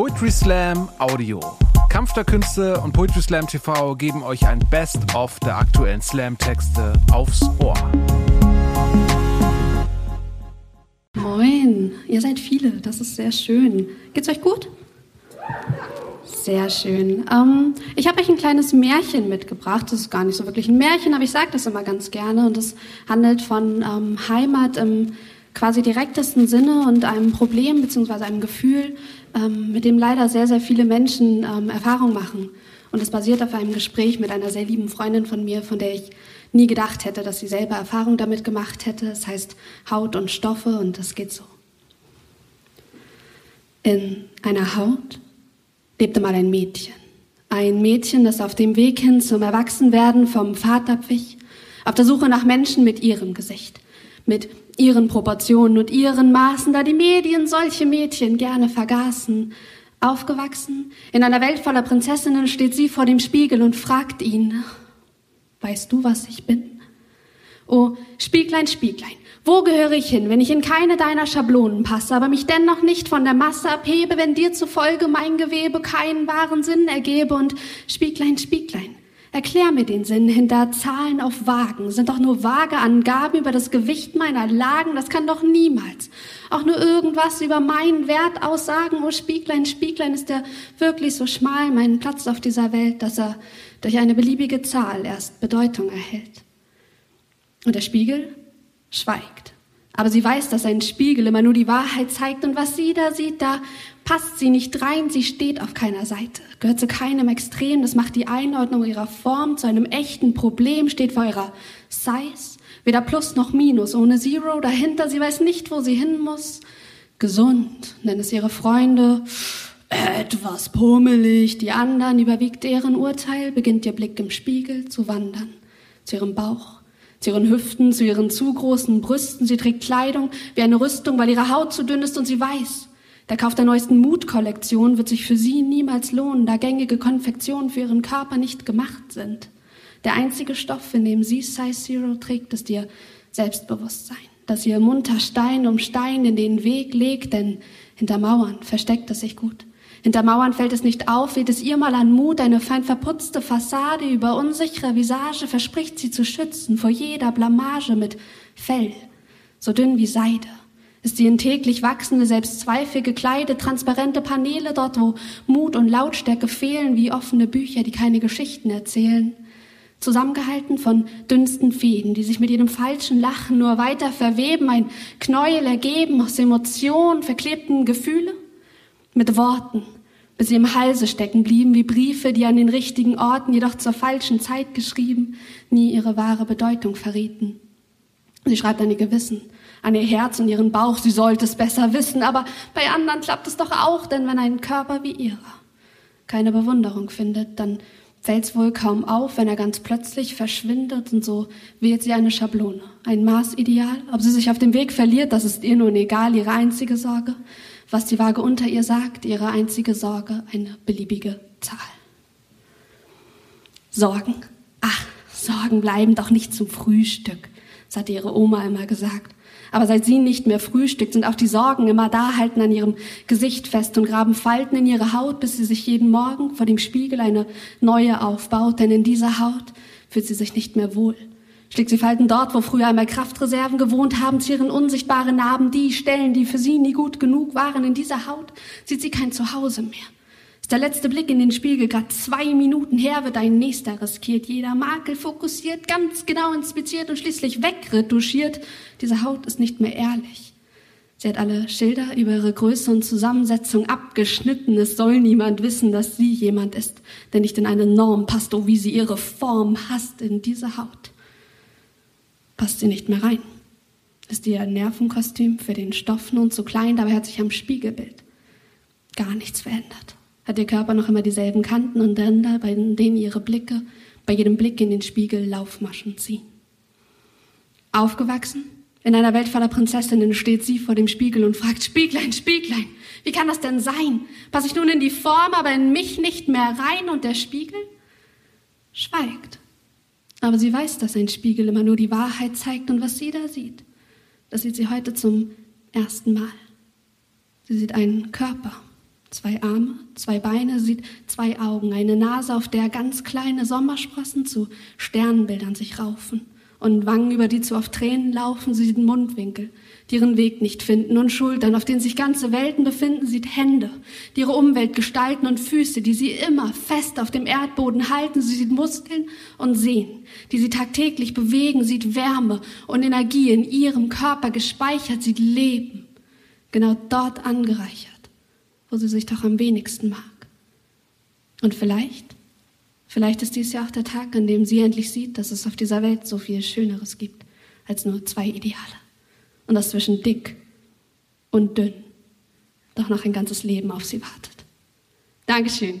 Poetry Slam Audio. Kampf der Künste und Poetry Slam TV geben euch ein Best-of der aktuellen Slam-Texte aufs Ohr. Moin, ihr seid viele, das ist sehr schön. Geht's euch gut? Sehr schön. Ähm, ich habe euch ein kleines Märchen mitgebracht. Das ist gar nicht so wirklich ein Märchen, aber ich sage das immer ganz gerne. Und es handelt von ähm, Heimat im quasi direktesten Sinne und einem Problem bzw. einem Gefühl, ähm, mit dem leider sehr, sehr viele Menschen ähm, Erfahrung machen. Und es basiert auf einem Gespräch mit einer sehr lieben Freundin von mir, von der ich nie gedacht hätte, dass sie selber Erfahrung damit gemacht hätte. Es heißt Haut und Stoffe und das geht so. In einer Haut lebte mal ein Mädchen. Ein Mädchen, das auf dem Weg hin zum Erwachsenwerden vom Vater wich, auf der Suche nach Menschen mit ihrem Gesicht, mit ihren Proportionen und ihren Maßen, da die Medien solche Mädchen gerne vergaßen. Aufgewachsen, in einer Welt voller Prinzessinnen steht sie vor dem Spiegel und fragt ihn, weißt du, was ich bin? Oh, Spieglein, Spieglein, wo gehöre ich hin, wenn ich in keine deiner Schablonen passe, aber mich dennoch nicht von der Masse abhebe, wenn dir zufolge mein Gewebe keinen wahren Sinn ergebe und Spieglein, Spieglein, erklär mir den Sinn hinter Zahlen auf Wagen, sind doch nur vage Angaben über das Gewicht meiner Lagen, das kann doch niemals auch nur irgendwas über meinen Wert aussagen, oh Spieglein, Spieglein, ist der wirklich so schmal, mein Platz auf dieser Welt, dass er durch eine beliebige Zahl erst Bedeutung erhält. Und der Spiegel schweigt. Aber sie weiß, dass ein Spiegel immer nur die Wahrheit zeigt und was sie da sieht, da passt sie nicht rein, sie steht auf keiner Seite, gehört zu keinem Extrem, das macht die Einordnung ihrer Form zu einem echten Problem, steht vor ihrer Size, weder Plus noch Minus, ohne Zero dahinter, sie weiß nicht, wo sie hin muss. Gesund, nennen es ihre Freunde, etwas pummelig, die anderen überwiegt deren Urteil, beginnt ihr Blick im Spiegel zu wandern, zu ihrem Bauch, zu ihren Hüften, zu ihren zu großen Brüsten. Sie trägt Kleidung wie eine Rüstung, weil ihre Haut zu dünn ist und sie weiß, der Kauf der neuesten Mut-Kollektion wird sich für sie niemals lohnen, da gängige Konfektionen für ihren Körper nicht gemacht sind. Der einzige Stoff, in dem sie Size Zero trägt, ist ihr Selbstbewusstsein, dass ihr munter Stein um Stein in den Weg legt, denn hinter Mauern versteckt es sich gut. Hinter Mauern fällt es nicht auf, weht es ihr mal an Mut, eine fein verputzte Fassade über unsichere Visage verspricht sie zu schützen vor jeder Blamage mit Fell, so dünn wie Seide. Ist sie in täglich wachsende Selbstzweifel gekleidet, transparente Paneele dort, wo Mut und Lautstärke fehlen, wie offene Bücher, die keine Geschichten erzählen. Zusammengehalten von dünnsten Fäden, die sich mit jedem falschen Lachen nur weiter verweben, ein Knäuel ergeben aus Emotionen, verklebten Gefühle mit Worten, bis sie im Halse stecken blieben, wie Briefe, die an den richtigen Orten, jedoch zur falschen Zeit geschrieben, nie ihre wahre Bedeutung verrieten. Sie schreibt an ihr Gewissen, an ihr Herz und ihren Bauch, sie sollte es besser wissen, aber bei anderen klappt es doch auch, denn wenn ein Körper wie ihrer keine Bewunderung findet, dann fällt's wohl kaum auf, wenn er ganz plötzlich verschwindet und so wählt sie eine Schablone, ein Maßideal. Ob sie sich auf dem Weg verliert, das ist ihr nun egal, ihre einzige Sorge was die Waage unter ihr sagt, ihre einzige Sorge, eine beliebige Zahl. Sorgen? Ach, Sorgen bleiben doch nicht zum Frühstück, das hat ihre Oma immer gesagt. Aber seit sie nicht mehr frühstückt, sind auch die Sorgen immer da, halten an ihrem Gesicht fest und graben Falten in ihre Haut, bis sie sich jeden Morgen vor dem Spiegel eine neue aufbaut, denn in dieser Haut fühlt sie sich nicht mehr wohl schlägt sie Falten dort, wo früher einmal Kraftreserven gewohnt haben, zieren unsichtbare Narben die Stellen, die für sie nie gut genug waren. In dieser Haut sieht sie kein Zuhause mehr. Ist der letzte Blick in den Spiegel grad zwei Minuten her, wird ein nächster riskiert. Jeder Makel fokussiert, ganz genau inspiziert und schließlich wegretuschiert. Diese Haut ist nicht mehr ehrlich. Sie hat alle Schilder über ihre Größe und Zusammensetzung abgeschnitten. Es soll niemand wissen, dass sie jemand ist, der nicht in eine Norm passt, oh wie sie ihre Form hasst in diese Haut passt sie nicht mehr rein. Ist ihr Nervenkostüm für den Stoff nun zu klein, dabei hat sich am Spiegelbild gar nichts verändert. Hat ihr Körper noch immer dieselben Kanten und Ränder, bei denen ihre Blicke bei jedem Blick in den Spiegel Laufmaschen ziehen. Aufgewachsen in einer Welt voller Prinzessinnen steht sie vor dem Spiegel und fragt, Spieglein, Spieglein, wie kann das denn sein? Passe ich nun in die Form, aber in mich nicht mehr rein und der Spiegel schweigt. Aber sie weiß, dass ein Spiegel immer nur die Wahrheit zeigt und was sie da sieht, das sieht sie heute zum ersten Mal. Sie sieht einen Körper, Zwei Arme, zwei Beine, sieht zwei Augen, eine Nase, auf der ganz kleine Sommersprossen zu Sternbildern sich raufen und Wangen, über die zu oft Tränen laufen, sie sieht Mundwinkel, die ihren Weg nicht finden und Schultern, auf denen sich ganze Welten befinden, sieht Hände, die ihre Umwelt gestalten und Füße, die sie immer fest auf dem Erdboden halten, sie sieht Muskeln und Sehnen, die sie tagtäglich bewegen, sieht Wärme und Energie in ihrem Körper gespeichert, sieht Leben, genau dort angereichert wo sie sich doch am wenigsten mag. Und vielleicht, vielleicht ist dies ja auch der Tag, an dem sie endlich sieht, dass es auf dieser Welt so viel Schöneres gibt als nur zwei Ideale. Und dass zwischen dick und dünn doch noch ein ganzes Leben auf sie wartet. Dankeschön.